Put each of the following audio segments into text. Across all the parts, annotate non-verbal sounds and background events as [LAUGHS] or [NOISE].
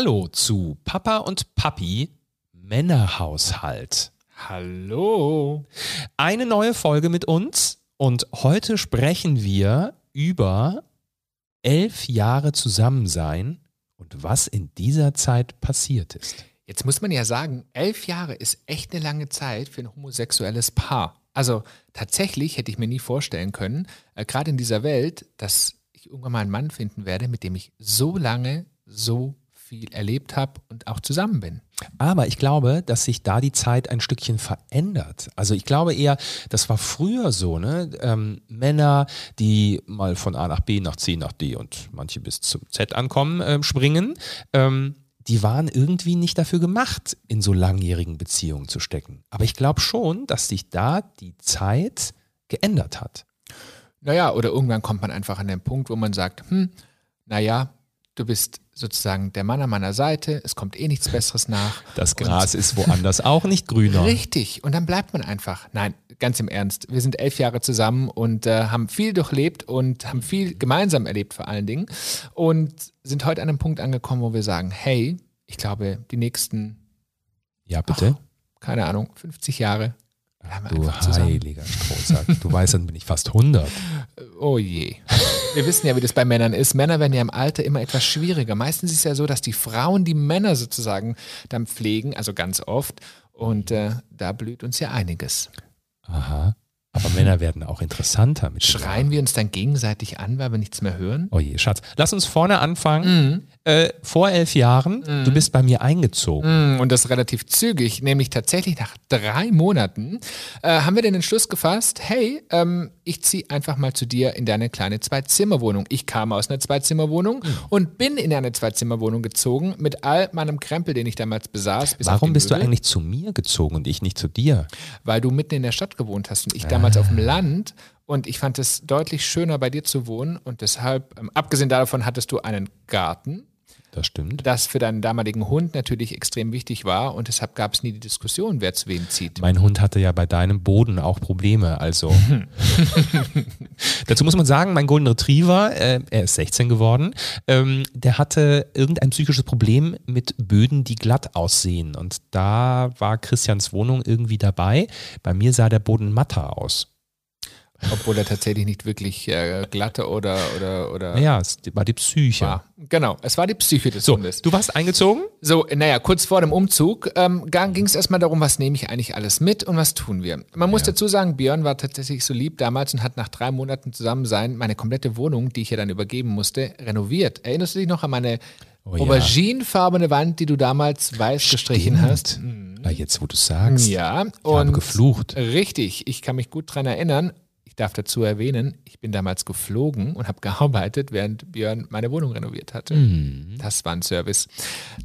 Hallo zu Papa und Papi Männerhaushalt. Hallo. Eine neue Folge mit uns und heute sprechen wir über elf Jahre Zusammensein und was in dieser Zeit passiert ist. Jetzt muss man ja sagen, elf Jahre ist echt eine lange Zeit für ein homosexuelles Paar. Also tatsächlich hätte ich mir nie vorstellen können, äh, gerade in dieser Welt, dass ich irgendwann mal einen Mann finden werde, mit dem ich so lange so viel erlebt habe und auch zusammen bin. Aber ich glaube, dass sich da die Zeit ein Stückchen verändert. Also ich glaube eher, das war früher so, ne? Ähm, Männer, die mal von A nach B, nach C, nach D und manche bis zum Z ankommen, äh, springen, ähm, die waren irgendwie nicht dafür gemacht, in so langjährigen Beziehungen zu stecken. Aber ich glaube schon, dass sich da die Zeit geändert hat. Naja, oder irgendwann kommt man einfach an den Punkt, wo man sagt, hm, naja, du bist sozusagen der Mann an meiner Seite, es kommt eh nichts Besseres nach. Das Gras ist woanders auch nicht grüner. Richtig, und dann bleibt man einfach. Nein, ganz im Ernst, wir sind elf Jahre zusammen und äh, haben viel durchlebt und haben viel gemeinsam erlebt vor allen Dingen und sind heute an einem Punkt angekommen, wo wir sagen, hey, ich glaube, die nächsten, ja bitte, ach, keine Ahnung, 50 Jahre Du heiliger Strohsack. Du weißt, dann bin ich fast 100. Oh je. Wir wissen ja, wie das bei Männern ist. Männer werden ja im Alter immer etwas schwieriger. Meistens ist es ja so, dass die Frauen die Männer sozusagen dann pflegen, also ganz oft. Und äh, da blüht uns ja einiges. Aha. Aber Männer werden auch interessanter. Mit Schreien wir uns dann gegenseitig an, weil wir nichts mehr hören? Oh je, Schatz. Lass uns vorne anfangen. Mhm. Äh, vor elf Jahren, mhm. du bist bei mir eingezogen. Mhm, und das relativ zügig, nämlich tatsächlich nach drei Monaten, äh, haben wir den Entschluss gefasst, hey, ähm, ich ziehe einfach mal zu dir in deine kleine Zwei-Zimmer-Wohnung. Ich kam aus einer Zwei-Zimmer-Wohnung mhm. und bin in eine Zwei-Zimmer-Wohnung gezogen mit all meinem Krempel, den ich damals besaß. Warum bist Möbel. du eigentlich zu mir gezogen und ich nicht zu dir? Weil du mitten in der Stadt gewohnt hast und ich damals damals auf dem Land und ich fand es deutlich schöner, bei dir zu wohnen und deshalb, ähm, abgesehen davon, hattest du einen Garten das stimmt. Das für deinen damaligen Hund natürlich extrem wichtig war und deshalb gab es nie die Diskussion, wer zu wem zieht. Mein Hund hatte ja bei deinem Boden auch Probleme, also. [LAUGHS] Dazu muss man sagen, mein Golden Retriever, äh, er ist 16 geworden, ähm, der hatte irgendein psychisches Problem mit Böden, die glatt aussehen und da war Christians Wohnung irgendwie dabei. Bei mir sah der Boden matter aus. Obwohl er tatsächlich nicht wirklich äh, glatte oder oder oder. Naja, es war die Psyche. War. Genau, es war die Psyche des so, Hundes. Du warst eingezogen? So, naja, kurz vor dem Umzug ähm, ging es erstmal darum, was nehme ich eigentlich alles mit und was tun wir. Man muss ja. dazu sagen, Björn war tatsächlich so lieb damals und hat nach drei Monaten Zusammensein meine komplette Wohnung, die ich ja dann übergeben musste, renoviert. Erinnerst du dich noch an meine oh, auberginefarbene ja. Wand, die du damals weiß Stimmt. gestrichen hast? Na, jetzt, wo du sagst. Ja, ich und habe geflucht. Richtig, ich kann mich gut daran erinnern darf dazu erwähnen, ich bin damals geflogen und habe gearbeitet, während Björn meine Wohnung renoviert hatte. Mhm. Das war ein Service.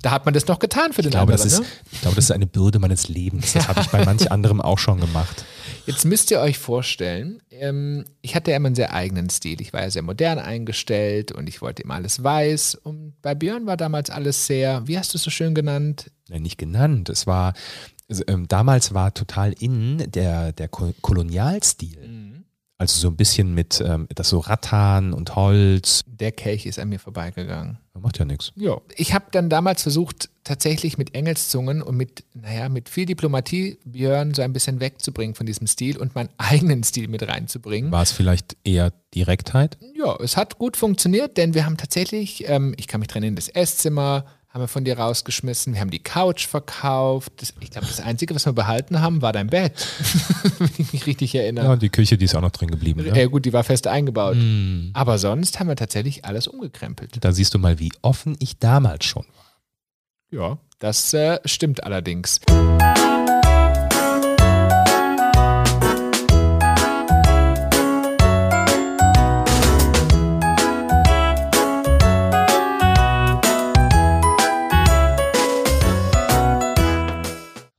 Da hat man das noch getan für den ich glaube, anderen. Das ist, ne? Ich glaube, das ist eine Bürde meines Lebens. Das habe ich bei manch anderem auch schon gemacht. Jetzt müsst ihr euch vorstellen, ähm, ich hatte ja immer einen sehr eigenen Stil. Ich war ja sehr modern eingestellt und ich wollte immer alles weiß. Und bei Björn war damals alles sehr, wie hast du es so schön genannt? Ja, nicht genannt. Es war, ähm, damals war total in der, der Kolonialstil. Mhm. Also so ein bisschen mit ähm, das so Rattan und Holz. Der Kelch ist an mir vorbeigegangen. Macht ja nichts. Ja. Ich habe dann damals versucht, tatsächlich mit Engelszungen und mit, naja, mit viel Diplomatie Björn so ein bisschen wegzubringen von diesem Stil und meinen [LAUGHS] eigenen Stil mit reinzubringen. War es vielleicht eher Direktheit? Ja, es hat gut funktioniert, denn wir haben tatsächlich, ähm, ich kann mich dran erinnern, das Esszimmer, haben wir von dir rausgeschmissen. Wir haben die Couch verkauft. Das, ich glaube, das Einzige, was wir behalten haben, war dein Bett. [LAUGHS] Wenn ich mich richtig erinnere. Ja, und die Küche, die ist auch noch drin geblieben. Ne? Ja, gut, die war fest eingebaut. Mm. Aber sonst haben wir tatsächlich alles umgekrempelt. Da siehst du mal, wie offen ich damals schon war. Ja, das äh, stimmt allerdings.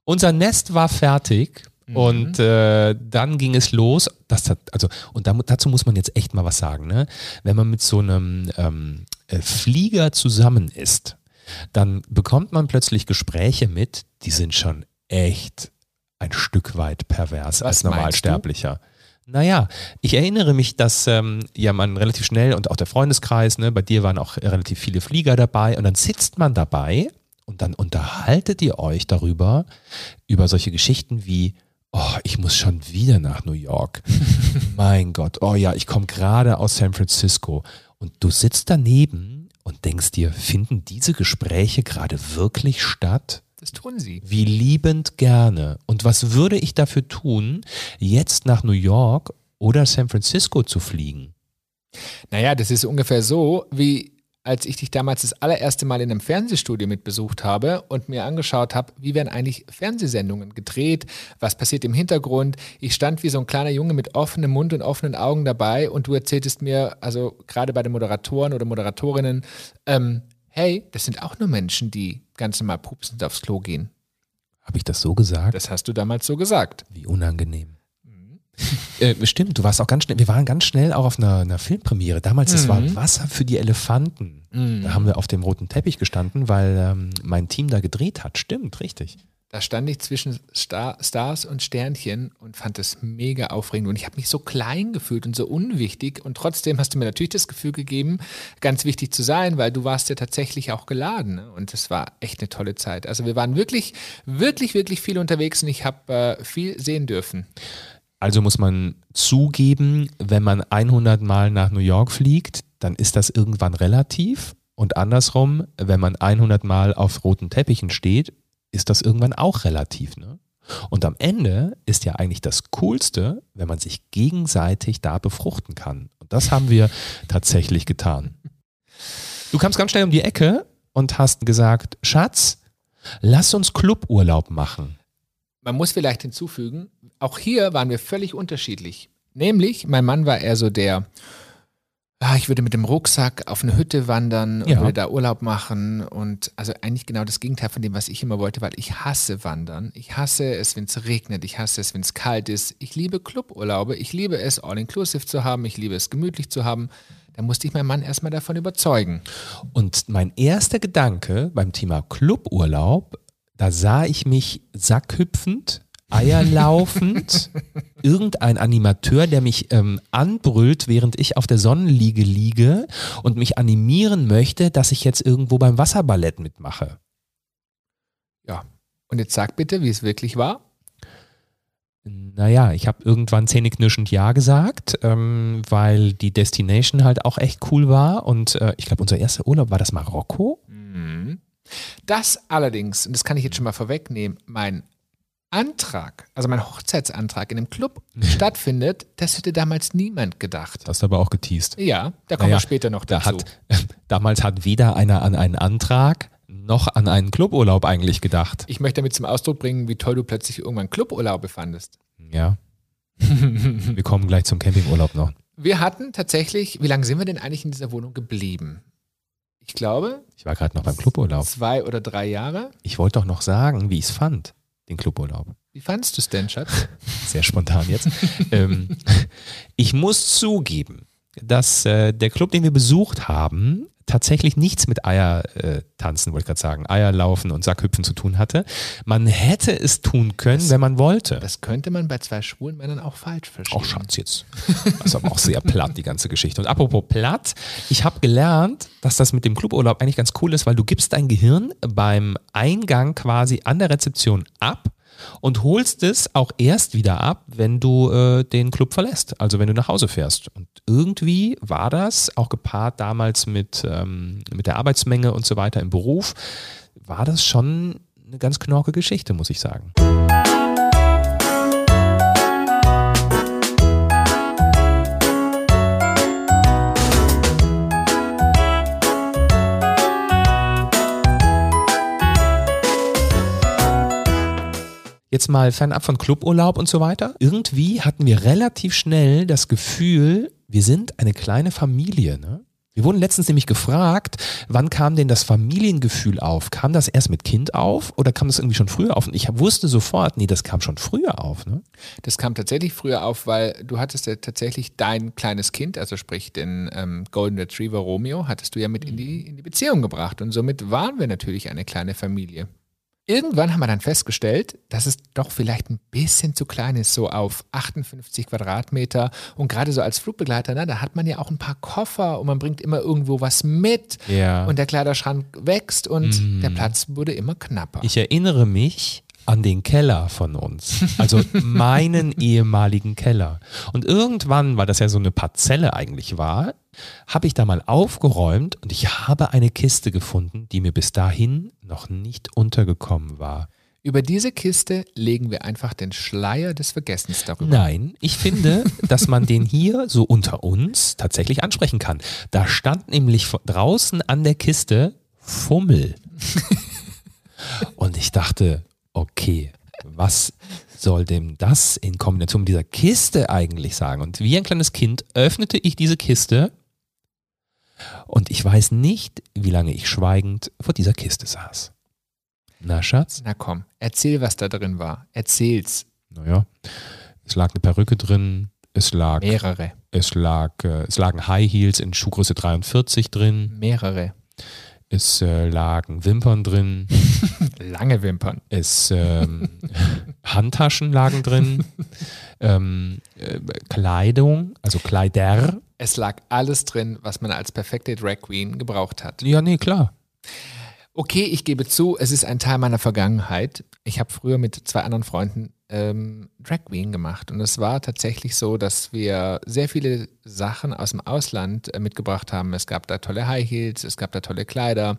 Unser Nest war fertig. Mhm. Und äh, dann ging es los. Das hat, also, und dazu muss man jetzt echt mal was sagen. Ne? Wenn man mit so einem ähm, äh, Flieger zusammen ist, dann bekommt man plötzlich Gespräche mit, die sind schon echt ein Stück weit pervers was als Normalsterblicher. Naja, ich erinnere mich, dass ähm, ja man relativ schnell und auch der Freundeskreis, ne, bei dir waren auch relativ viele Flieger dabei und dann sitzt man dabei und dann unterhaltet ihr euch darüber, über solche Geschichten wie, oh, ich muss schon wieder nach New York. [LAUGHS] mein Gott, oh ja, ich komme gerade aus San Francisco. Und du sitzt daneben und denkst dir, finden diese Gespräche gerade wirklich statt? Das tun sie. Wie liebend gerne. Und was würde ich dafür tun, jetzt nach New York oder San Francisco zu fliegen? Naja, das ist ungefähr so, wie als ich dich damals das allererste Mal in einem Fernsehstudio mit besucht habe und mir angeschaut habe, wie werden eigentlich Fernsehsendungen gedreht, was passiert im Hintergrund. Ich stand wie so ein kleiner Junge mit offenem Mund und offenen Augen dabei und du erzähltest mir, also gerade bei den Moderatoren oder Moderatorinnen, ähm, hey, das sind auch nur Menschen, die ganz normal pupsend aufs Klo gehen. Habe ich das so gesagt? Das hast du damals so gesagt. Wie unangenehm. Äh, stimmt, du warst auch ganz schnell, wir waren ganz schnell auch auf einer, einer Filmpremiere. Damals, es mhm. war Wasser für die Elefanten. Mhm. Da haben wir auf dem roten Teppich gestanden, weil ähm, mein Team da gedreht hat. Stimmt, richtig. Da stand ich zwischen Star Stars und Sternchen und fand es mega aufregend. Und ich habe mich so klein gefühlt und so unwichtig. Und trotzdem hast du mir natürlich das Gefühl gegeben, ganz wichtig zu sein, weil du warst ja tatsächlich auch geladen. Ne? Und es war echt eine tolle Zeit. Also wir waren wirklich, wirklich, wirklich viel unterwegs und ich habe äh, viel sehen dürfen. Also muss man zugeben, wenn man 100 Mal nach New York fliegt, dann ist das irgendwann relativ. Und andersrum, wenn man 100 Mal auf roten Teppichen steht, ist das irgendwann auch relativ. Ne? Und am Ende ist ja eigentlich das Coolste, wenn man sich gegenseitig da befruchten kann. Und das haben wir tatsächlich getan. Du kamst ganz schnell um die Ecke und hast gesagt, Schatz, lass uns Cluburlaub machen. Man muss vielleicht hinzufügen, auch hier waren wir völlig unterschiedlich. Nämlich, mein Mann war eher so der, ah, ich würde mit dem Rucksack auf eine Hütte wandern und ja. würde da Urlaub machen und also eigentlich genau das Gegenteil von dem, was ich immer wollte, weil ich hasse Wandern. Ich hasse es, wenn es regnet. Ich hasse es, wenn es kalt ist. Ich liebe Cluburlaube. Ich liebe es, all-inclusive zu haben. Ich liebe es, gemütlich zu haben. Da musste ich meinen Mann erstmal davon überzeugen. Und mein erster Gedanke beim Thema Cluburlaub, da sah ich mich sackhüpfend Eier laufend, [LAUGHS] irgendein Animateur, der mich ähm, anbrüllt, während ich auf der Sonnenliege liege und mich animieren möchte, dass ich jetzt irgendwo beim Wasserballett mitmache. Ja, und jetzt sag bitte, wie es wirklich war. Naja, ich habe irgendwann zähneknirschend Ja gesagt, ähm, weil die Destination halt auch echt cool war. Und äh, ich glaube, unser erster Urlaub war das Marokko. Mhm. Das allerdings, und das kann ich jetzt schon mal vorwegnehmen, mein Antrag, also mein Hochzeitsantrag in einem Club stattfindet, das hätte damals niemand gedacht. Das hast du aber auch geteased. Ja, da kommen naja, wir später noch dazu. Da hat, [LAUGHS] damals hat weder einer an einen Antrag noch an einen Cluburlaub eigentlich gedacht. Ich möchte damit zum Ausdruck bringen, wie toll du plötzlich irgendwann Cluburlaube fandest. Ja. [LAUGHS] wir kommen gleich zum Campingurlaub noch. Wir hatten tatsächlich, wie lange sind wir denn eigentlich in dieser Wohnung geblieben? Ich glaube. Ich war gerade noch beim Cluburlaub. Zwei oder drei Jahre. Ich wollte doch noch sagen, wie ich es fand den Cluburlaub. Wie fandest du es denn, Schatz? [LAUGHS] Sehr spontan jetzt. ähm, [LAUGHS] ich muss zugeben, dass äh, der Club, den wir besucht haben, tatsächlich nichts mit Eier äh, tanzen, wollte ich gerade sagen, Eier laufen und Sackhüpfen zu tun hatte. Man hätte es tun können, das, wenn man wollte. Das könnte man bei zwei schwulen Männern auch falsch verstehen. Auch Schatz jetzt. Das ist aber auch sehr platt, die ganze Geschichte. Und apropos platt, ich habe gelernt, dass das mit dem Cluburlaub eigentlich ganz cool ist, weil du gibst dein Gehirn beim Eingang quasi an der Rezeption ab und holst es auch erst wieder ab, wenn du äh, den Club verlässt, also wenn du nach Hause fährst. Und irgendwie war das, auch gepaart damals mit, ähm, mit der Arbeitsmenge und so weiter im Beruf, war das schon eine ganz knorke Geschichte, muss ich sagen. Jetzt mal fernab von Cluburlaub und so weiter, irgendwie hatten wir relativ schnell das Gefühl, wir sind eine kleine Familie. Ne? Wir wurden letztens nämlich gefragt, wann kam denn das Familiengefühl auf? Kam das erst mit Kind auf oder kam das irgendwie schon früher auf? Und ich wusste sofort, nee, das kam schon früher auf. Ne? Das kam tatsächlich früher auf, weil du hattest ja tatsächlich dein kleines Kind, also sprich den ähm, Golden Retriever Romeo, hattest du ja mit in die, in die Beziehung gebracht. Und somit waren wir natürlich eine kleine Familie. Irgendwann haben wir dann festgestellt, dass es doch vielleicht ein bisschen zu klein ist, so auf 58 Quadratmeter. Und gerade so als Flugbegleiter, ne, da hat man ja auch ein paar Koffer und man bringt immer irgendwo was mit. Ja. Und der Kleiderschrank wächst und der Platz wurde immer knapper. Ich erinnere mich an den Keller von uns, also [LAUGHS] meinen ehemaligen Keller. Und irgendwann, weil das ja so eine Parzelle eigentlich war, habe ich da mal aufgeräumt und ich habe eine Kiste gefunden, die mir bis dahin noch nicht untergekommen war. Über diese Kiste legen wir einfach den Schleier des Vergessens darüber. Nein, ich finde, dass man den hier so unter uns tatsächlich ansprechen kann. Da stand nämlich draußen an der Kiste Fummel. [LAUGHS] Und ich dachte, okay, was soll dem das in Kombination mit dieser Kiste eigentlich sagen? Und wie ein kleines Kind öffnete ich diese Kiste und ich weiß nicht, wie lange ich schweigend vor dieser Kiste saß. Na, Schatz? Na komm, erzähl, was da drin war. Erzähl's. Naja, es lag eine Perücke drin, es lag, Mehrere. es lag, äh, es lagen High Heels in Schuhgröße 43 drin, Mehrere. Es äh, lagen Wimpern drin, [LAUGHS] Lange Wimpern. es ähm, [LAUGHS] Handtaschen lagen drin, ähm, äh, Kleidung, also Kleider. Es lag alles drin, was man als perfekte Drag Queen gebraucht hat. Ja, nee, klar. Okay, ich gebe zu, es ist ein Teil meiner Vergangenheit. Ich habe früher mit zwei anderen Freunden ähm, Drag Queen gemacht und es war tatsächlich so, dass wir sehr viele Sachen aus dem Ausland äh, mitgebracht haben. Es gab da tolle High Heels, es gab da tolle Kleider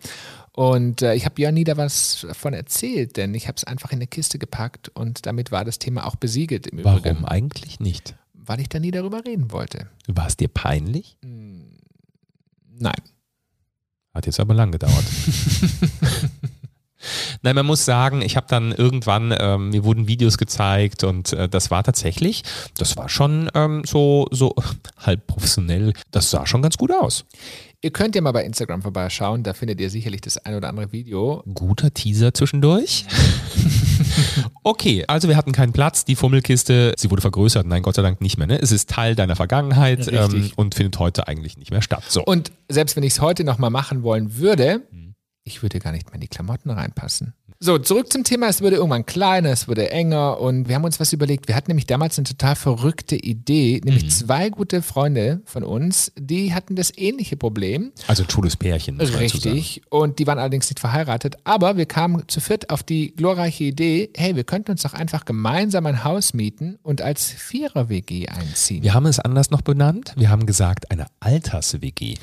und äh, ich habe Björn nie da was davon erzählt, denn ich habe es einfach in eine Kiste gepackt und damit war das Thema auch besiegelt im Warum Übrigen, eigentlich nicht? weil ich da nie darüber reden wollte. War es dir peinlich? Nein. Hat jetzt aber lang gedauert. [LAUGHS] Nein, man muss sagen, ich habe dann irgendwann, ähm, mir wurden Videos gezeigt und äh, das war tatsächlich, das war schon ähm, so, so [LAUGHS] halb professionell, das sah schon ganz gut aus. Ihr könnt ja mal bei Instagram vorbeischauen, da findet ihr sicherlich das ein oder andere Video. Guter Teaser zwischendurch. [LAUGHS] [LAUGHS] okay, also wir hatten keinen Platz, die Fummelkiste, sie wurde vergrößert, nein, Gott sei Dank nicht mehr. Ne? Es ist Teil deiner Vergangenheit ähm, und findet heute eigentlich nicht mehr statt. So. Und selbst wenn ich es heute nochmal machen wollen würde, ich würde gar nicht mehr in die Klamotten reinpassen. So, zurück zum Thema. Es wurde irgendwann kleiner, es wurde enger und wir haben uns was überlegt. Wir hatten nämlich damals eine total verrückte Idee, nämlich zwei gute Freunde von uns, die hatten das ähnliche Problem. also ein schwules Pärchen. Richtig. Und die waren allerdings nicht verheiratet. Aber wir kamen zu viert auf die glorreiche Idee, hey, wir könnten uns doch einfach gemeinsam ein Haus mieten und als Vierer-WG einziehen. Wir haben es anders noch benannt. Wir haben gesagt, eine Alters-WG.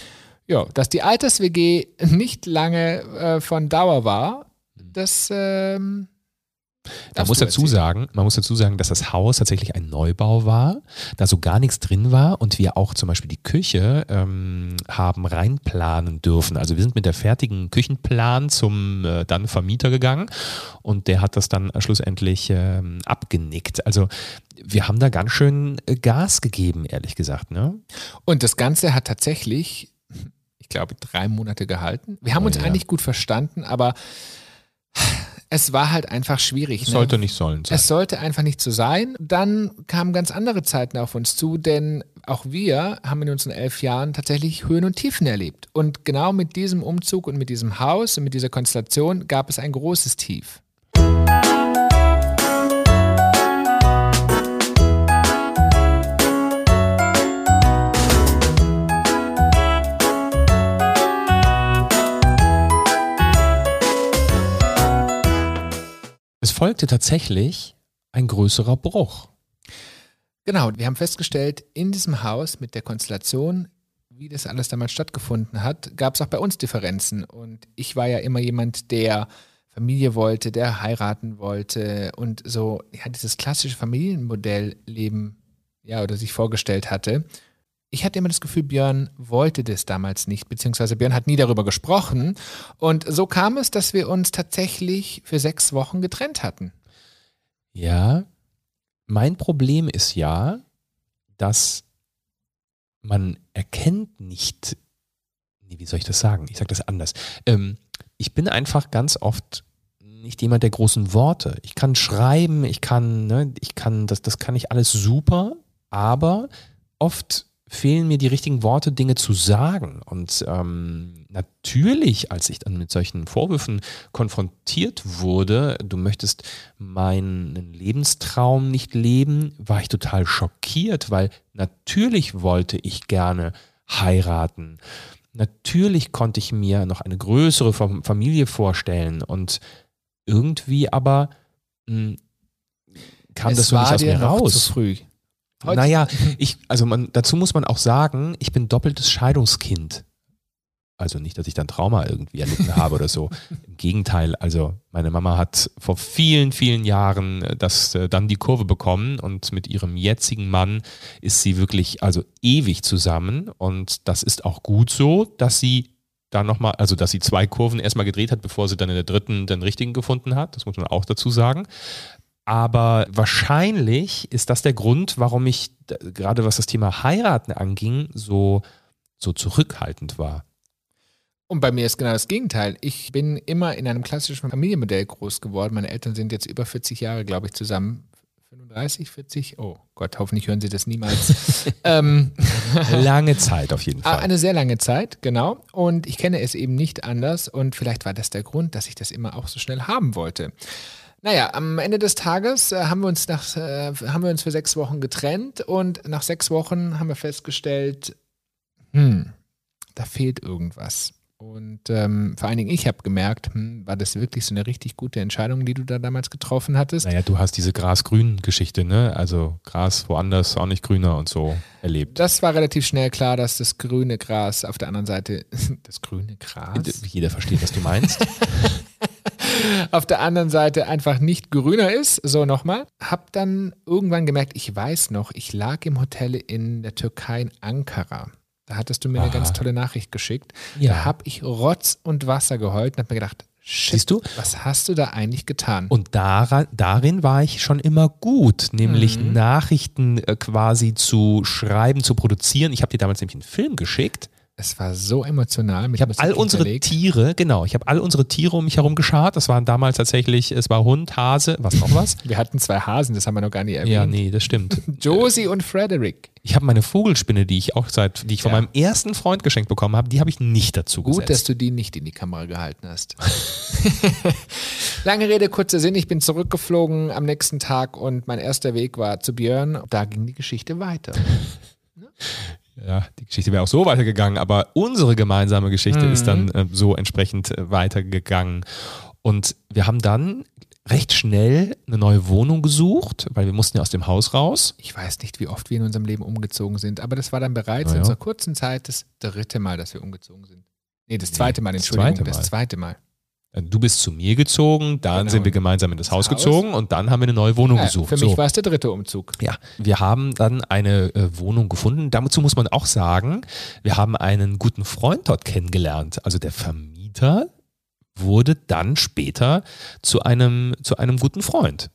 Ja, dass die Alters-WG nicht lange äh, von Dauer war, das ähm, Man muss dazu sagen, man muss dazu sagen, dass das Haus tatsächlich ein Neubau war, da so gar nichts drin war und wir auch zum Beispiel die Küche ähm, haben reinplanen dürfen. Also wir sind mit der fertigen Küchenplan zum äh, dann Vermieter gegangen und der hat das dann schlussendlich ähm, abgenickt. Also wir haben da ganz schön äh, Gas gegeben, ehrlich gesagt. Ne? Und das Ganze hat tatsächlich, ich glaube, drei Monate gehalten. Wir haben Oh uns ja. eigentlich gut verstanden, aber es war halt einfach schwierig. Ne? Sollte nicht sollen sein. Es sollte einfach nicht so sein. Dann kamen ganz andere Zeiten auf uns zu, denn auch wir haben in unseren elf Jahren tatsächlich Höhen und Tiefen erlebt. Und genau mit diesem Umzug und mit diesem Haus und mit dieser Konstellation gab es ein großes Tief. Folgte tatsächlich ein größerer Bruch. Genau, wir haben festgestellt, in diesem Haus mit der Konstellation, wie das alles damals stattgefunden hat, gab es auch bei uns Differenzen. Und ich war ja immer jemand, der Familie wollte, der heiraten wollte und so ja, dieses klassische Familienmodell leben, ja, oder sich vorgestellt hatte. Ich hatte immer das Gefühl, Björn wollte das damals nicht, beziehungsweise Björn hat nie darüber gesprochen. Und so kam es, dass wir uns tatsächlich für sechs Wochen getrennt hatten. Ja, mein Problem ist ja, dass man erkennt nicht, nee, wie soll ich das sagen? Ich sage das anders. Ähm, ich bin einfach ganz oft nicht jemand der großen Worte. Ich kann schreiben, ich kann, ne, ich kann, das, das kann ich alles super, aber oft fehlen mir die richtigen Worte, Dinge zu sagen. Und ähm, natürlich, als ich dann mit solchen Vorwürfen konfrontiert wurde, du möchtest meinen Lebenstraum nicht leben, war ich total schockiert, weil natürlich wollte ich gerne heiraten. Natürlich konnte ich mir noch eine größere Familie vorstellen und irgendwie aber mh, hm, kam es das so nicht aus mir raus. Zu früh. Heute? Naja, ich, also man, dazu muss man auch sagen, ich bin doppeltes Scheidungskind. Also nicht, dass ich dann Trauma irgendwie erlitten habe oder so. [LAUGHS] Im Gegenteil, also meine Mama hat vor vielen, vielen Jahren äh, das äh, dann die Kurve bekommen und mit ihrem jetzigen Mann ist sie wirklich also ewig zusammen und das ist auch gut so, dass sie da nochmal, also dass sie zwei Kurven erstmal gedreht hat, bevor sie dann in der dritten den richtigen gefunden hat. Das muss man auch dazu sagen. Aber wahrscheinlich ist das der Grund, warum ich gerade was das Thema Heiraten anging, so, so zurückhaltend war. Und bei mir ist genau das Gegenteil. Ich bin immer in einem klassischen Familienmodell groß geworden. Meine Eltern sind jetzt über 40 Jahre, glaube ich, zusammen. 35, 40? Oh Gott, hoffentlich hören Sie das niemals. [LAUGHS] ähm, lange Zeit auf jeden Fall. Eine sehr lange Zeit, genau. Und ich kenne es eben nicht anders. Und vielleicht war das der Grund, dass ich das immer auch so schnell haben wollte. Naja, am Ende des Tages äh, haben, wir uns nach, äh, haben wir uns für sechs Wochen getrennt und nach sechs Wochen haben wir festgestellt, hm, da fehlt irgendwas. Und ähm, vor allen Dingen, ich habe gemerkt, hm, war das wirklich so eine richtig gute Entscheidung, die du da damals getroffen hattest? Naja, du hast diese Gras-Grün-Geschichte, ne? Also Gras woanders auch nicht grüner und so erlebt. Das war relativ schnell klar, dass das grüne Gras auf der anderen Seite, [LAUGHS] das grüne Gras? Jeder versteht, was du meinst. [LAUGHS] auf der anderen Seite einfach nicht grüner ist. So nochmal. Hab dann irgendwann gemerkt, ich weiß noch, ich lag im Hotel in der Türkei in Ankara. Da hattest du mir Aha. eine ganz tolle Nachricht geschickt. Ja. Da habe ich Rotz und Wasser geheult und habe mir gedacht, Shit, Siehst du? Was hast du da eigentlich getan? Und daran, darin war ich schon immer gut, nämlich mhm. Nachrichten äh, quasi zu schreiben, zu produzieren. Ich habe dir damals nämlich einen Film geschickt. Es war so emotional. ich habe all unsere hinterlegt. Tiere, genau, ich habe all unsere Tiere um mich herum geschart. Das waren damals tatsächlich, es war Hund, Hase, was noch was? [LAUGHS] wir hatten zwei Hasen, das haben wir noch gar nicht erwähnt. Ja, nee, das stimmt. [LAUGHS] Josie und Frederick. Ich habe meine Vogelspinne, die ich auch seit, die ich von ja. meinem ersten Freund geschenkt bekommen habe, die habe ich nicht dazu Gut, gesetzt. dass du die nicht in die Kamera gehalten hast. [LAUGHS] Lange Rede, kurzer Sinn. Ich bin zurückgeflogen am nächsten Tag und mein erster Weg war zu Björn. Da ging die Geschichte weiter. Ja, die Geschichte wäre auch so weitergegangen, aber unsere gemeinsame Geschichte mhm. ist dann äh, so entsprechend äh, weitergegangen. Und wir haben dann recht schnell eine neue Wohnung gesucht, weil wir mussten ja aus dem Haus raus. Ich weiß nicht, wie oft wir in unserem Leben umgezogen sind, aber das war dann bereits ja. in unserer kurzen Zeit das dritte Mal, dass wir umgezogen sind. Nee, das zweite Mal, Entschuldigung, das zweite Mal. Das zweite Mal. Äh, du bist zu mir gezogen, dann genau. sind wir gemeinsam in das, das Haus, Haus gezogen und dann haben wir eine neue Wohnung ja, gesucht. Für mich so. war es der dritte Umzug. Ja, wir haben dann eine äh, Wohnung gefunden. Dazu muss man auch sagen, wir haben einen guten Freund dort kennengelernt. Also der Vermieter wurde dann später zu einem, zu einem guten Freund.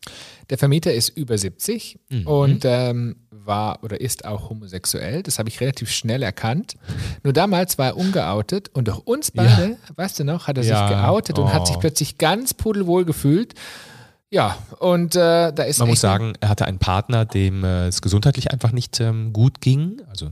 Der Vermieter ist über 70 mhm. und ähm, war oder ist auch homosexuell. Das habe ich relativ schnell erkannt. Nur damals war er ungeoutet und auch uns beide, ja. weißt du noch, hat er ja. sich geoutet oh. und hat sich oh. plötzlich ganz pudelwohl gefühlt. Ja, und äh, da ist. Man muss sagen, er hatte einen Partner, dem äh, es gesundheitlich einfach nicht ähm, gut ging. Also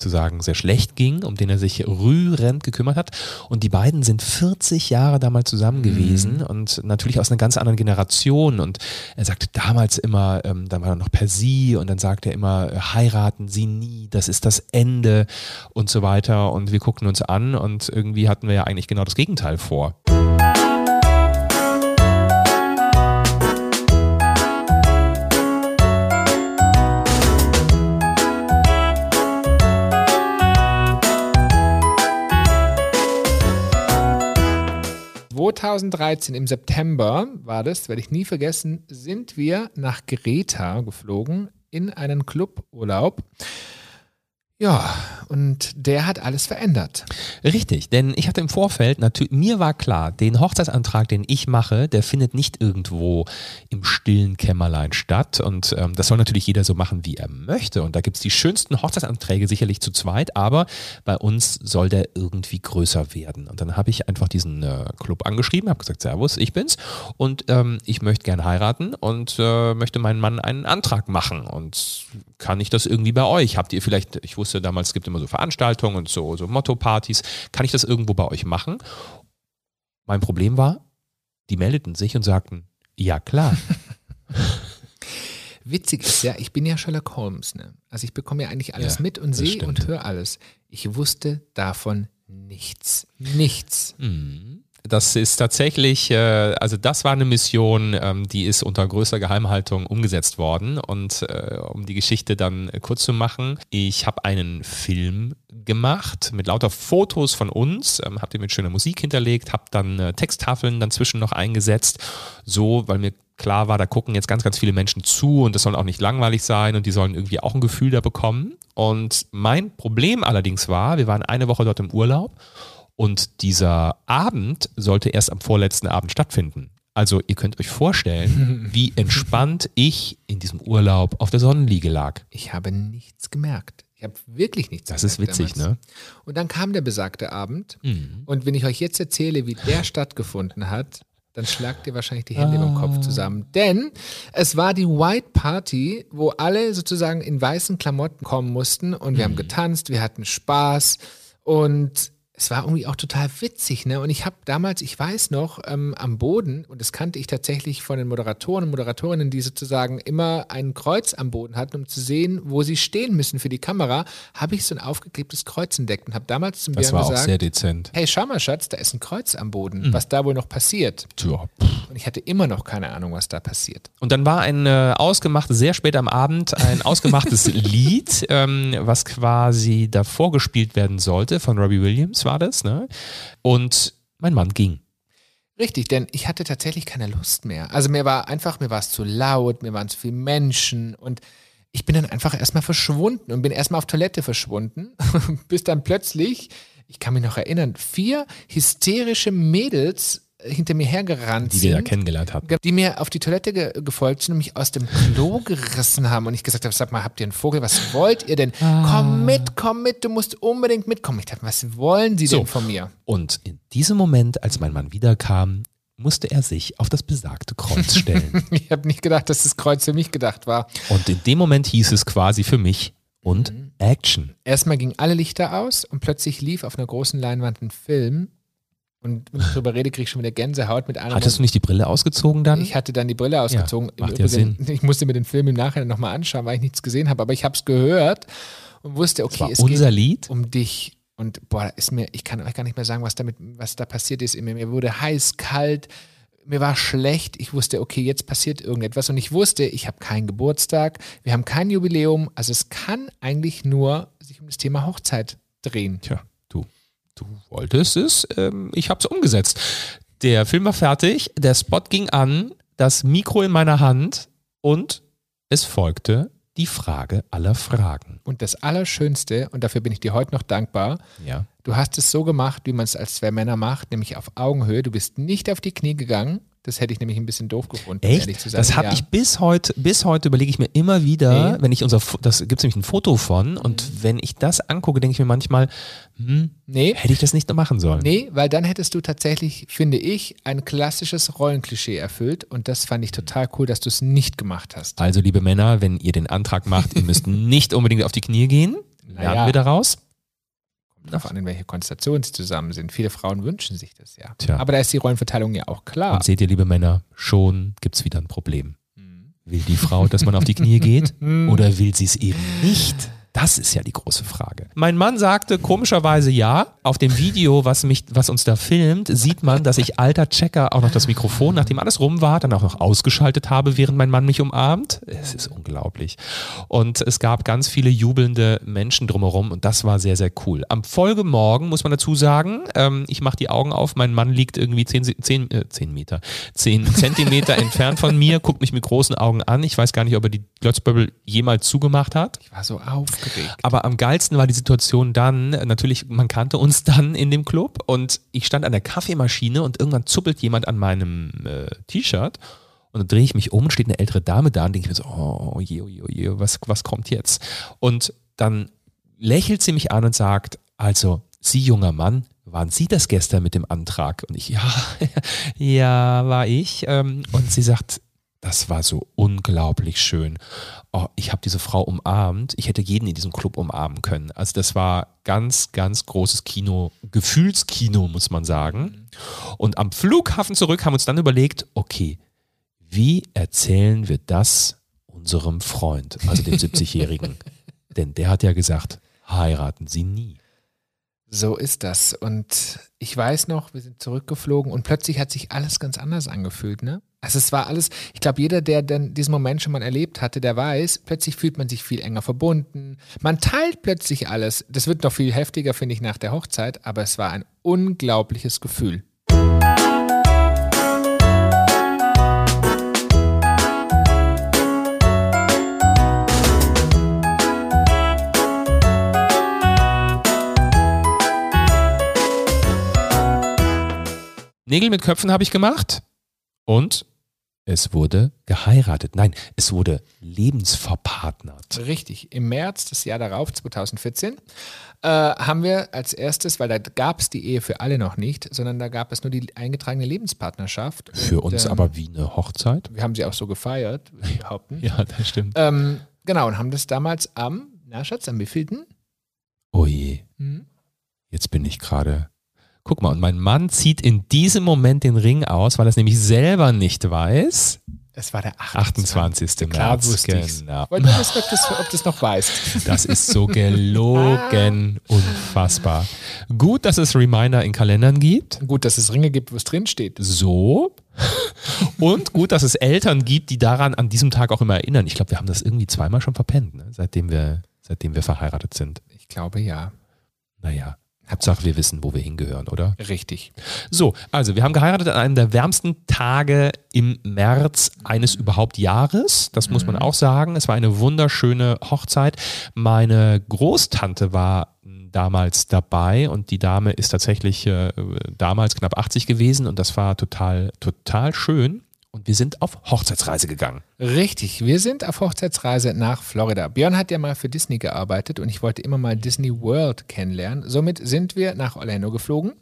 zu sagen, sehr schlecht ging, um den er sich rührend gekümmert hat. Und die beiden sind 40 Jahre damals zusammen gewesen mhm. und natürlich aus einer ganz anderen Generation. Und er sagte damals immer, ähm, dann war er noch per Sie und dann sagte er immer, heiraten Sie nie, das ist das Ende und so weiter. Und wir guckten uns an und irgendwie hatten wir ja eigentlich genau das Gegenteil vor. 2013 im September war das, werde ich nie vergessen, sind wir nach Greta geflogen in einen Cluburlaub. Ja, und der hat alles verändert. Richtig, denn ich hatte im Vorfeld natürlich, mir war klar, den Hochzeitsantrag, den ich mache, der findet nicht irgendwo im stillen Kämmerlein statt. Und ähm, das soll natürlich jeder so machen, wie er möchte. Und da gibt es die schönsten Hochzeitsanträge sicherlich zu zweit, aber bei uns soll der irgendwie größer werden. Und dann habe ich einfach diesen äh, Club angeschrieben, habe gesagt, Servus, ich bin's und ähm, ich möchte gern heiraten und äh, möchte meinen Mann einen Antrag machen. Und kann ich das irgendwie bei euch? Habt ihr vielleicht, ich wusste wusste damals, es gibt immer so Veranstaltungen und so, so Motto-Partys. Kann ich das irgendwo bei euch machen? Mein Problem war, die meldeten sich und sagten, ja klar. [LAUGHS] Witzig ist ja, ich bin ja Sherlock Holmes. Ne? Also ich bekomme ja eigentlich alles Ja, mit und sehe und höre alles. Ich wusste davon nichts. Nichts. Mhm. Das ist tatsächlich, äh, also das war eine Mission, ähm, die ist unter größter Geheimhaltung umgesetzt worden. Und äh, um die Geschichte dann äh, kurz zu machen, ich habe einen Film gemacht mit lauter Fotos von uns, ähm, habe den mit schöner Musik hinterlegt, habe dann äh, Texttafeln dann zwischen noch eingesetzt, so, weil mir klar war, da gucken jetzt ganz, ganz viele Menschen zu und das soll auch nicht langweilig sein und die sollen irgendwie auch ein Gefühl da bekommen. Und mein Problem allerdings war, wir waren eine Woche dort im Urlaub und dieser Abend sollte erst am vorletzten Abend stattfinden. Also ihr könnt euch vorstellen, [LAUGHS] wie entspannt ich in diesem Urlaub auf der Sonnenliege lag. Ich habe nichts gemerkt. Ich habe wirklich nichts Das ist witzig, damals. ne? Und dann kam der besagte Abend. Mhm. Und wenn ich euch jetzt erzähle, wie der [LAUGHS] stattgefunden hat, dann schlagt ihr wahrscheinlich die Hände über dem Kopf zusammen. Denn es war die White Party, wo alle sozusagen in weißen Klamotten kommen mussten und wir haben getanzt, wir hatten Spaß und es war irgendwie auch total witzig, ne? Und ich habe damals, ich weiß noch, ähm, am Boden, und das kannte ich tatsächlich von den Moderatoren und Moderatorinnen, die sozusagen immer ein Kreuz am Boden hatten, um zu sehen, wo sie stehen müssen für die Kamera, habe ich so ein aufgeklebtes Kreuz entdeckt und habe damals zum Das Björn gesagt, sehr dezent. hey, schau mal, Schatz, da ist ein Kreuz am Boden, was da wohl noch passiert. Tja. Und ich hatte immer noch keine Ahnung, was da passiert. Und dann war ein äh, ausgemachtes, sehr spät am Abend, ein [LAUGHS] ausgemachtes Lied, ähm, was quasi davor gespielt werden sollte, von Robbie Williams war das, ne? Und mein Mann ging. Richtig, denn ich hatte tatsächlich keine Lust mehr. Also mir war einfach, mir war es zu laut, mir waren zu viele Menschen und ich bin dann einfach erstmal verschwunden und bin erstmal auf Toilette verschwunden, [LAUGHS] bis dann plötzlich, ich kann mich noch erinnern, vier hysterische Mädels hinter mir hergerannt die wir ja sind. kennengelernt hatten. die mir auf die Toilette ge gefolgt sind und mich aus dem Klo [LAUGHS] gerissen haben und ich gesagt habe, sag mal, habt ihr einen Vogel, was wollt ihr denn? Komm mit, komm mit, du musst unbedingt mitkommen. Ich dachte, was wollen sie So. denn von mir? Und in diesem Moment, als mein Mann wiederkam, musste er sich auf das besagte Kreuz stellen. [LAUGHS] Ich habe nicht gedacht, dass das Kreuz für mich gedacht war. Und in dem Moment hieß es quasi für mich und Action. Erstmal gingen alle Lichter aus und plötzlich lief auf einer großen Leinwand ein Film. Und wenn ich drüber rede, kriege ich schon wieder Gänsehaut mit einem. Hattest du nicht die Brille ausgezogen dann? ich hatte dann die Brille ausgezogen. Im macht ja Übrigen, Ich musste mir den Film im Nachhinein nochmal anschauen, weil ich nichts gesehen habe. Aber ich habe es gehört und wusste, okay, es unser geht Lied. um dich. Und boah, da ist mir, ich kann euch gar nicht mehr sagen, was damit, was da passiert ist. Mir, mir wurde heiß, kalt, mir war schlecht. Ich wusste, okay, jetzt passiert irgendetwas. Und ich wusste, ich habe keinen Geburtstag, wir haben kein Jubiläum. Also es kann eigentlich nur sich um das Thema Hochzeit drehen. Tja, du, wolltest es, ähm, ich habe es umgesetzt. Der Film war fertig, der Spot ging an, das Mikro in meiner Hand und es folgte die Frage aller Fragen. Und das Allerschönste, und dafür bin ich dir heute noch dankbar, Ja. du hast es so gemacht, wie man es als zwei Männer macht, nämlich auf Augenhöhe. Du bist nicht auf die Knie gegangen. Das hätte ich nämlich ein bisschen doof gefunden, Echt? ehrlich zu sein. Das habe Ja. ich bis heute, bis heute überlege ich mir immer wieder, Nee. wenn ich unser, das gibt es nämlich ein Foto von und wenn ich das angucke, denke ich mir manchmal, hm, Nee, hätte ich das nicht machen sollen. Nee, weil dann hättest du tatsächlich, finde ich, ein klassisches Rollenklischee erfüllt und das fand ich total cool, dass du es nicht gemacht hast. Also, liebe Männer, wenn ihr den Antrag macht, ihr müsst [LAUGHS] nicht unbedingt auf die Knie gehen. Lernen Naja. wir daraus. Darauf an, in welche Konstellationen sie zusammen sind. Viele Frauen wünschen sich das ja. Tja. Aber da ist die Rollenverteilung ja auch klar. Und seht ihr, liebe Männer, schon gibt es wieder ein Problem. Mhm. Will die Frau, dass man auf die Knie geht [LAUGHS] oder will sie es eben nicht? Das ist ja die große Frage. Mein Mann sagte komischerweise ja. Auf dem Video, was, mich, was uns da filmt, sieht man, dass ich alter Checker auch noch das Mikrofon, nachdem alles rum war, dann auch noch ausgeschaltet habe, während mein Mann mich umarmt. Es ist unglaublich. Und es gab ganz viele jubelnde Menschen drumherum und das war sehr, sehr cool. Am Folgemorgen muss man dazu sagen, ähm, ich mache die Augen auf, mein Mann liegt irgendwie 10, 10, äh, 10 Meter, 10 Zentimeter [LAUGHS] entfernt von mir, guckt mich mit großen Augen an. Ich weiß gar nicht, ob er die Glotzbubble jemals zugemacht hat. ich war so aufgeregt. Aber am geilsten war die Situation dann, natürlich, man kannte uns [LAUGHS] dann in dem Club und ich stand an der Kaffeemaschine und irgendwann zuppelt jemand an meinem äh, T-Shirt und dann drehe ich mich um und steht eine ältere Dame da und denke ich mir so, oh je, oh je, oh je, was, was kommt jetzt? Und dann lächelt sie mich an und sagt, also, Sie junger Mann, waren Sie das gestern mit dem Antrag? Und ich, [LAUGHS] ja, ja, war ich. Ähm, Und sie sagt, Das war so unglaublich schön. Oh, ich habe diese Frau umarmt. Ich hätte jeden in diesem Club umarmen können. Also das war ganz, ganz großes Kino, Gefühlskino, muss man sagen. Und am Flughafen zurück haben wir uns dann überlegt, okay, wie erzählen wir das unserem Freund, also dem [LAUGHS] 70-Jährigen? Denn der hat ja gesagt, heiraten Sie nie. So ist das. Und ich weiß noch, wir sind zurückgeflogen und plötzlich hat sich alles ganz anders angefühlt, ne? Also es war alles, ich glaube, jeder, der denn diesen Moment schon mal erlebt hatte, der weiß, plötzlich fühlt man sich viel enger verbunden. Man teilt plötzlich alles. Das wird noch viel heftiger, finde ich, nach der Hochzeit, aber es war ein unglaubliches Gefühl. Nägel mit Köpfen habe ich gemacht und es wurde geheiratet. Nein, es wurde lebensverpartnert. Richtig. Im März des Jahr darauf, 2014, äh, haben wir als erstes, weil da gab es die Ehe für alle noch nicht, sondern da gab es nur die eingetragene Lebenspartnerschaft. Für und, uns ähm, aber wie eine Hochzeit. Wir haben sie auch so gefeiert, würde ich behaupten. ja, das stimmt. Ähm, genau, und haben das damals am, na Schatz, am wievielten? Oh je. Mhm. Jetzt bin ich gerade Guck mal, und mein Mann zieht in diesem Moment den Ring aus, weil er es nämlich selber nicht weiß. Es war der 28. 28. Klar März. Wusste genau. Ich wollte wissen, ob das, ob das noch weißt. Das ist so gelogen. [LAUGHS] Unfassbar. Gut, dass es Reminder in Kalendern gibt. Gut, dass es Ringe gibt, wo es drin steht. So. Und gut, dass es Eltern gibt, die daran an diesem Tag auch immer erinnern. Ich glaube, wir haben das irgendwie zweimal schon verpennt, ne? seitdem, wir, seitdem wir verheiratet sind. Ich glaube ja. Naja. Hauptsache, wir wissen, wo wir hingehören, oder? Richtig. So, also wir haben geheiratet an einem der wärmsten Tage im März eines überhaupt Jahres. Das muss man mhm. auch sagen. Es war eine wunderschöne Hochzeit. Meine Großtante war damals dabei und die Dame ist tatsächlich äh, damals knapp 80 gewesen und das war total, total schön und wir sind auf Hochzeitsreise gegangen. Richtig, wir sind auf Hochzeitsreise nach Florida. Björn hat ja mal für Disney gearbeitet und ich wollte immer mal Disney World kennenlernen. Somit sind wir nach Orlando geflogen,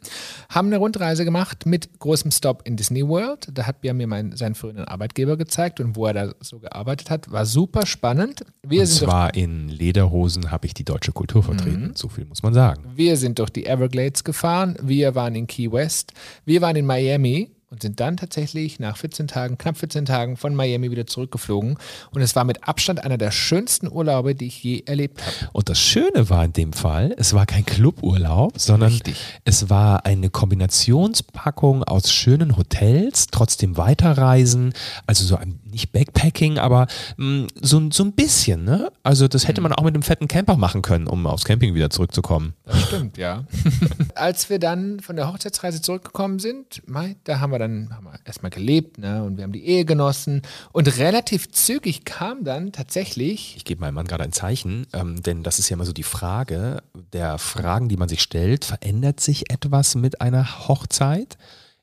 haben eine Rundreise gemacht mit großem Stop in Disney World. Da hat Björn mir meinen, seinen früheren Arbeitgeber gezeigt und wo er da so gearbeitet hat. War super spannend. Wir und zwar in Lederhosen habe ich die deutsche Kultur vertreten. Mhm. So viel muss man sagen. Wir sind durch die Everglades gefahren. Wir waren in Key West. Wir waren in Miami und sind dann tatsächlich nach 14 Tagen, knapp 14 Tagen von Miami wieder zurückgeflogen. Und es war mit Abstand einer der schönsten Urlaube, die ich je erlebt habe. Und das Schöne war in dem Fall, es war kein Cluburlaub, sondern Richtig. es war eine Kombinationspackung aus schönen Hotels, trotzdem weiterreisen, also so ein nicht Backpacking, aber mh, mm, so, so ein bisschen. Ne? Also das hätte man auch mit einem fetten Camper machen können, um aufs Camping wieder zurückzukommen. Das stimmt, ja. [LAUGHS] Als wir dann von der Hochzeitsreise zurückgekommen sind, da haben wir dann haben wir erstmal gelebt ne? und wir haben die Ehe genossen und relativ zügig kam dann tatsächlich... Ich gebe meinem Mann gerade ein Zeichen, ähm, denn das ist ja immer so die Frage der Fragen, die man sich stellt. Verändert sich etwas mit einer Hochzeit?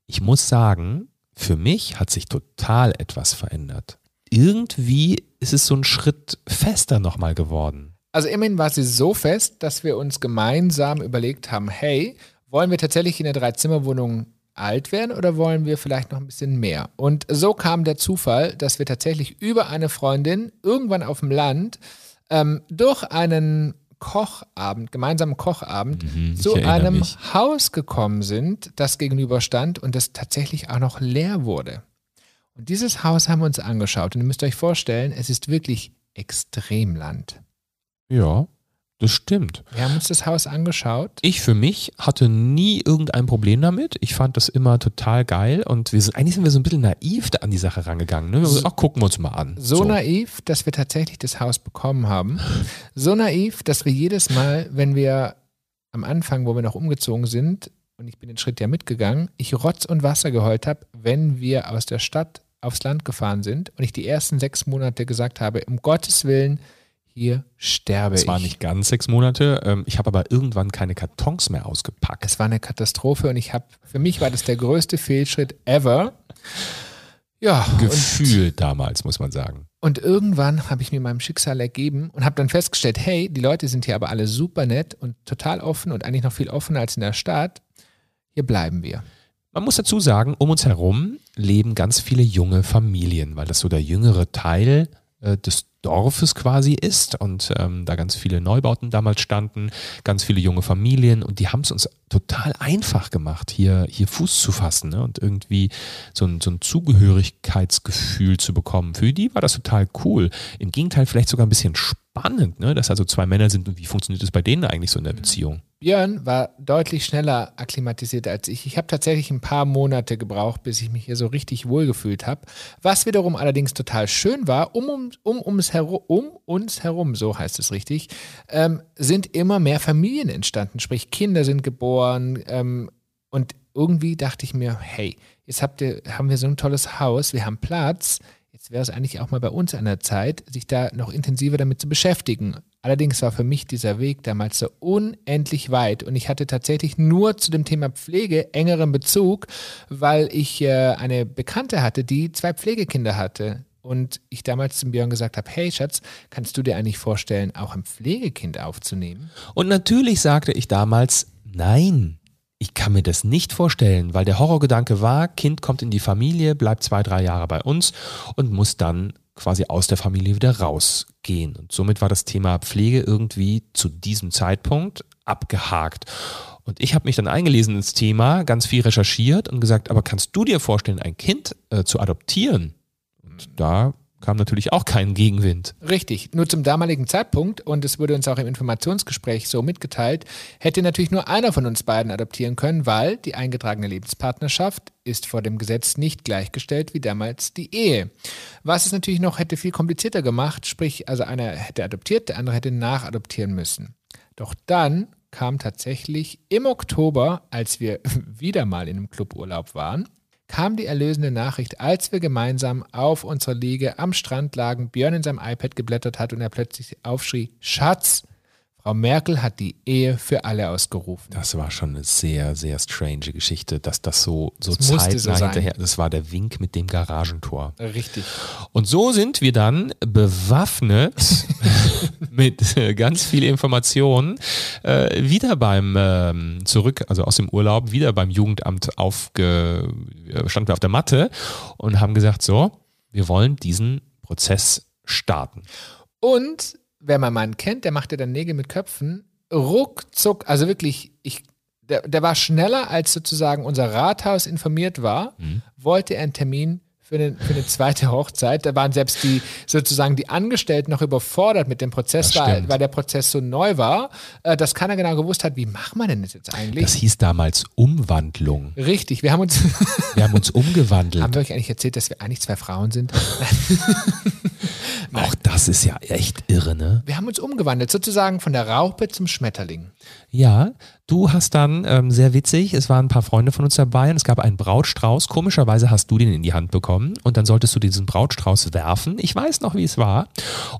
Ich muss sagen, für mich hat sich total etwas verändert. Irgendwie ist es so ein Schritt fester nochmal geworden. Also immerhin war sie so fest, dass wir uns gemeinsam überlegt haben, hey, wollen wir tatsächlich in der Dreizimmerwohnung alt werden oder wollen wir vielleicht noch ein bisschen mehr? Und so kam der Zufall, dass wir tatsächlich über eine Freundin irgendwann auf dem Land ähm, durch einen Kochabend, gemeinsamen Kochabend, mhm, zu einem mich. Haus gekommen sind, das gegenüberstand und das tatsächlich auch noch leer wurde. Und dieses Haus haben wir uns angeschaut und ihr müsst euch vorstellen, es ist wirklich Extremland. Ja. Das stimmt. Wir haben uns das Haus angeschaut. Ich für mich hatte nie irgendein Problem damit. Ich fand das immer total geil und wir sind, eigentlich sind wir so ein bisschen naiv da an die Sache rangegangen. Ne? Wir so, ach, gucken wir uns mal an. So, so, naiv, dass wir tatsächlich das Haus bekommen haben. So naiv, dass wir jedes Mal, wenn wir am Anfang, wo wir noch umgezogen sind, und ich bin den Schritt ja mitgegangen, ich Rotz und Wasser geheult habe, wenn wir aus der Stadt aufs Land gefahren sind und ich die ersten sechs Monate gesagt habe, um Gottes Willen, hier sterbe ich. Es waren nicht ganz sechs Monate. Ähm, ich habe aber irgendwann keine Kartons mehr ausgepackt. Es war eine Katastrophe und ich habe, für mich war das der größte Fehlschritt ever. Ja. Gefühl damals, muss man sagen. Und irgendwann habe ich mir meinem Schicksal ergeben und habe dann festgestellt, hey, die Leute sind hier aber alle super nett und total offen und eigentlich noch viel offener als in der Stadt. Hier bleiben wir. Man muss dazu sagen, um uns herum leben ganz viele junge Familien, weil das so der jüngere Teil äh, des Dorfes quasi ist und ähm, da ganz viele Neubauten damals standen, ganz viele junge Familien und die haben es uns total einfach gemacht, hier, hier Fuß zu fassen ne? und irgendwie so ein, so ein Zugehörigkeitsgefühl zu bekommen. Für die war das total cool. Im Gegenteil, vielleicht sogar ein bisschen spannend, ne? dass also zwei Männer sind und wie funktioniert das bei denen eigentlich so in der mhm. Beziehung? Björn war deutlich schneller akklimatisiert als ich. Ich habe tatsächlich ein paar Monate gebraucht, bis ich mich hier so richtig wohlgefühlt habe. Was wiederum allerdings total schön war, um, um, um, ums herum, um uns herum, so heißt es richtig, ähm, sind immer mehr Familien entstanden. Sprich, Kinder sind geboren. Ähm, und irgendwie dachte ich mir, hey, jetzt habt ihr, haben wir so ein tolles Haus, wir haben Platz. Jetzt wäre es eigentlich auch mal bei uns an der Zeit, sich da noch intensiver damit zu beschäftigen. Allerdings war für mich dieser Weg damals so unendlich weit und ich hatte tatsächlich nur zu dem Thema Pflege engeren Bezug, weil ich äh, eine Bekannte hatte, die zwei Pflegekinder hatte. Und ich damals zum Björn gesagt habe, hey Schatz, kannst du dir eigentlich vorstellen, auch ein Pflegekind aufzunehmen? Und natürlich sagte ich damals, nein, ich kann mir das nicht vorstellen, weil der Horrorgedanke war, Kind kommt in die Familie, bleibt zwei, drei Jahre bei uns und muss dann quasi aus der Familie wieder rausgehen. Und somit war das Thema Pflege irgendwie zu diesem Zeitpunkt abgehakt. Und ich habe mich dann eingelesen ins Thema, ganz viel recherchiert und gesagt, aber kannst du dir vorstellen, ein Kind äh, zu adoptieren? Und da kam natürlich auch kein Gegenwind. Richtig. Nur zum damaligen Zeitpunkt, und es wurde uns auch im Informationsgespräch so mitgeteilt, hätte natürlich nur einer von uns beiden adoptieren können, weil die eingetragene Lebenspartnerschaft ist vor dem Gesetz nicht gleichgestellt wie damals die Ehe. Was es natürlich noch hätte viel komplizierter gemacht, sprich, also einer hätte adoptiert, der andere hätte nachadoptieren müssen. Doch dann kam tatsächlich im Oktober, als wir [LAUGHS] wieder mal in einem Cluburlaub waren, kam die erlösende Nachricht, als wir gemeinsam auf unserer Liege am Strand lagen, Björn in seinem iPad geblättert hat und er plötzlich aufschrie, Schatz, Frau Merkel hat die Ehe für alle ausgerufen. Das war schon eine sehr, sehr strange Geschichte, dass das so, so das zeitnah so hinterher, das war der Wink mit dem Garagentor. Richtig. Und so sind wir dann bewaffnet [LAUGHS] mit äh, ganz viel Informationen äh, wieder beim äh, zurück, also aus dem Urlaub, wieder beim Jugendamt aufge, äh, standen wir auf der Matte und haben gesagt, so, wir wollen diesen Prozess starten. Und wer meinen Mann kennt, der macht ja dann Nägel mit Köpfen. Ruckzuck, also wirklich, ich, der, der war schneller, als sozusagen unser Rathaus informiert war, mhm. wollte er einen Termin für eine, für eine zweite Hochzeit. Da waren selbst die sozusagen die Angestellten noch überfordert mit dem Prozess, weil, weil der Prozess so neu war, äh, dass keiner genau gewusst hat, wie macht man denn das jetzt eigentlich? Das hieß damals Umwandlung. Richtig, wir haben uns [LAUGHS] wir haben uns umgewandelt. Haben wir euch eigentlich erzählt, dass wir eigentlich zwei Frauen sind? Auch das ist ja echt irre, ne? Wir haben uns umgewandelt, sozusagen von der Raupe zum Schmetterling. Ja, du hast dann, ähm, sehr witzig, es waren ein paar Freunde von uns dabei und es gab einen Brautstrauß. Komischerweise hast du den in die Hand bekommen und dann solltest du diesen Brautstrauß werfen. Ich weiß noch, wie es war.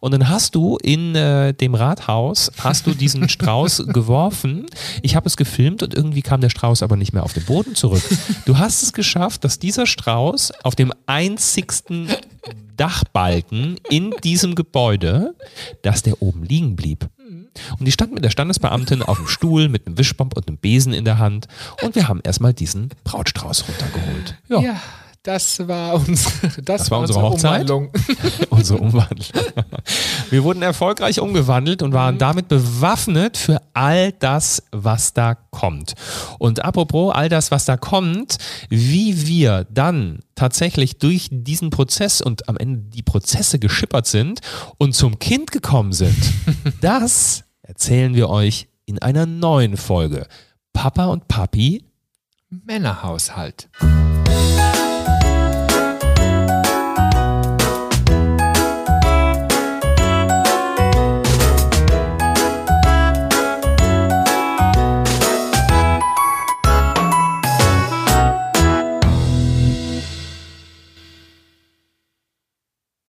Und dann hast du in äh, dem Rathaus, hast du diesen [LAUGHS] Strauß geworfen. Ich habe es gefilmt und irgendwie kam der Strauß aber nicht mehr auf den Boden zurück. Du hast es geschafft, dass dieser Strauß auf dem einzigsten Dachbalken in diesem Gebäude, dass der oben liegen blieb. Und die stand mit der Standesbeamtin auf dem Stuhl mit einem Wischbomb und einem Besen in der Hand und wir haben erstmal diesen Brautstrauß runtergeholt. Ja. ja. Das war, uns, das, das war unsere, unsere Hochzeit. Umwandlung. [LAUGHS] unsere Umwandlung. Wir wurden erfolgreich umgewandelt und waren mhm. damit bewaffnet für all das, was da kommt. Und apropos all das, was da kommt, wie wir dann tatsächlich durch diesen Prozess und am Ende die Prozesse geschippert sind und zum Kind gekommen sind, [LAUGHS] das erzählen wir euch in einer neuen Folge. Papa und Papi Männerhaushalt.